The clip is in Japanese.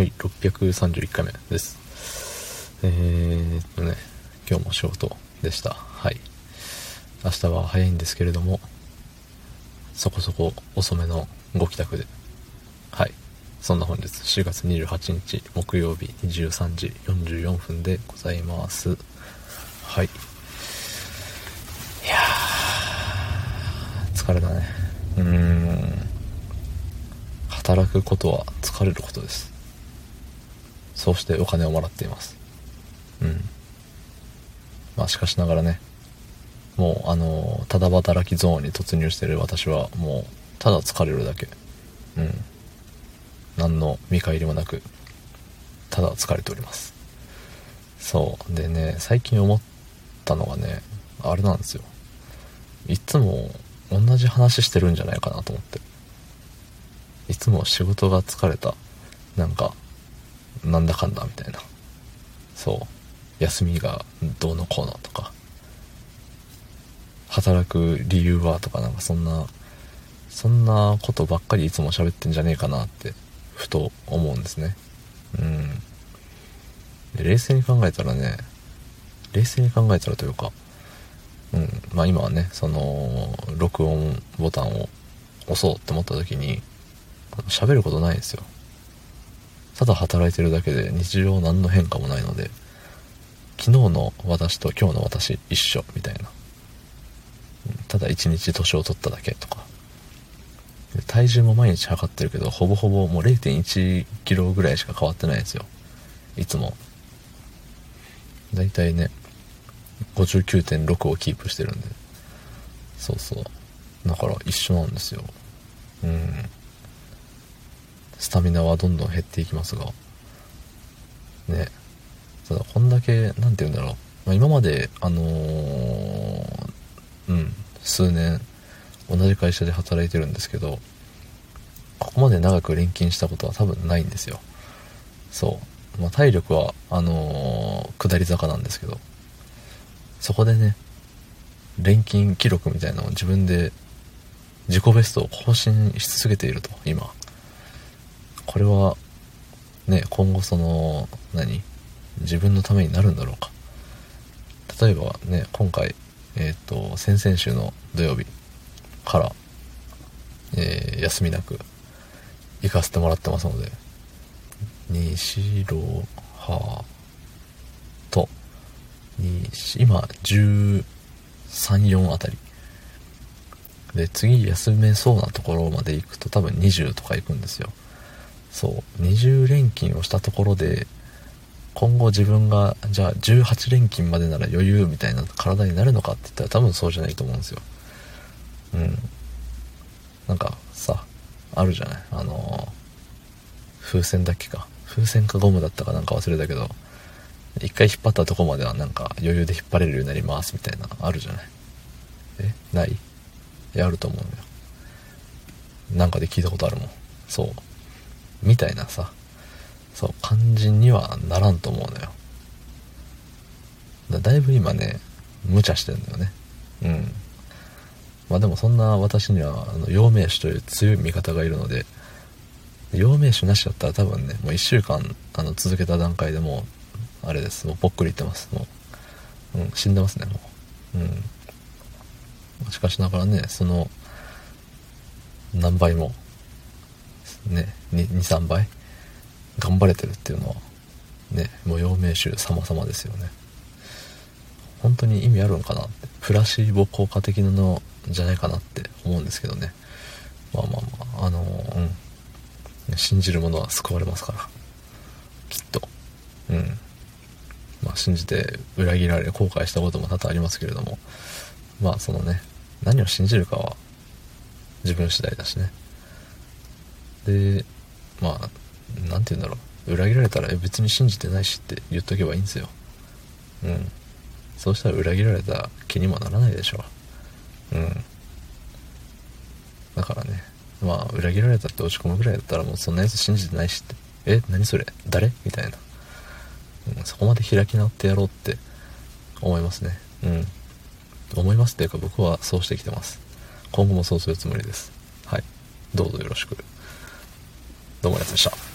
はい、631回目です。えーっとね、今日も仕事でした。はい。明日は早いんですけれども、そこそこ遅めのご帰宅で。はい。そんな本日4月28日木曜日23時44分でございます。はい。いやー、疲れたね。うーん。働くことは疲れることです。そうしてお金をもらっています。うん。まあしかしながらね、もうあの、ただ働きゾーンに突入してる私はもう、ただ疲れるだけ。うん。何の見返りもなく、ただ疲れております。そう。でね、最近思ったのがね、あれなんですよ。いつも同じ話してるんじゃないかなと思って。いつも仕事が疲れた。なんか、なんだかんだみたいな。そう。休みがどうのこうのとか。働く理由はとかなんかそんな、そんなことばっかりいつも喋ってんじゃねえかなって、ふと思うんですね。うん。で冷静に考えたらね、冷静に考えたらというか、うん、まあ今はね、その、録音ボタンを押そうって思った時に、喋ることないんですよ。ただ働いてるだけで日常何の変化もないので、昨日の私と今日の私一緒みたいな。ただ一日年を取っただけとか。体重も毎日測ってるけど、ほぼほぼもう0.1キロぐらいしか変わってないですよ。いつも。だいたいね、59.6をキープしてるんで。そうそう。だから一緒なんですよ。うん。スタミナはどんどん減っていきますが。ね。ただ、こんだけ、なんて言うんだろう。まあ、今まで、あのーうん、数年、同じ会社で働いてるんですけど、ここまで長く錬金したことは多分ないんですよ。そう。まあ、体力は、あのー下り坂なんですけど、そこでね、錬金記録みたいなのを自分で自己ベストを更新し続けていると、今。これは、ね、今後その、何自分のためになるんだろうか。例えばね、今回、えっ、と、先々週の土曜日から、えー休みなく行かせてもらってますので、西ロハと、今、13、4あたり。で、次休めそうなところまで行くと多分20とか行くんですよ。そう。20連勤をしたところで、今後自分が、じゃあ18連勤までなら余裕みたいな体になるのかって言ったら多分そうじゃないと思うんですよ。うん。なんかさ、あるじゃないあの風船だっけか。風船かゴムだったかなんか忘れたけど、一回引っ張ったとこまではなんか余裕で引っ張れるようになりますみたいな、あるじゃないえ？ない？や、ると思うんだよ。なんかで聞いたことあるもん。そう。みたいなさ、そう、感じにはならんと思うのよ。だだいぶ今ね、無茶してんだよね。うん。まあでもそんな私には、あの、陽明酒という強い味方がいるので、陽明酒なしだったら多分ね、もう一週間、あの、続けた段階でもう、あれです。もうぽっくりいってます。もう。うん、死んでますね、もう。うん。しかしながらね、その、何倍も、ね、2、3倍？頑張れてるっていうのは、ね、もう陽明酒様々ですよね。本当に意味あるのかなって。プラシーボ効果的なのじゃないかなって思うんですけどね。まあまあまあ、あのうん。信じる者は救われますから。きっと。うん。まあ信じて裏切られ、後悔したことも多々ありますけれども。まあそのね、何を信じるかは自分次第だしね。で、まあ、なんて言うんだろう。裏切られたら別に信じてないしって言っとけばいいんですよ。うん。そうしたら裏切られた気にもならないでしょう。うん。だからね、まあ、裏切られたって落ち込むぐらいだったらもうそんなやつ信じてないしって。え、何それ？誰？みたいな、うん。そこまで開き直ってやろうって思いますね。うん。思いますっていうか僕はそうしてきてます。今後もそうするつもりです。はい。どうぞよろしく。どうもあり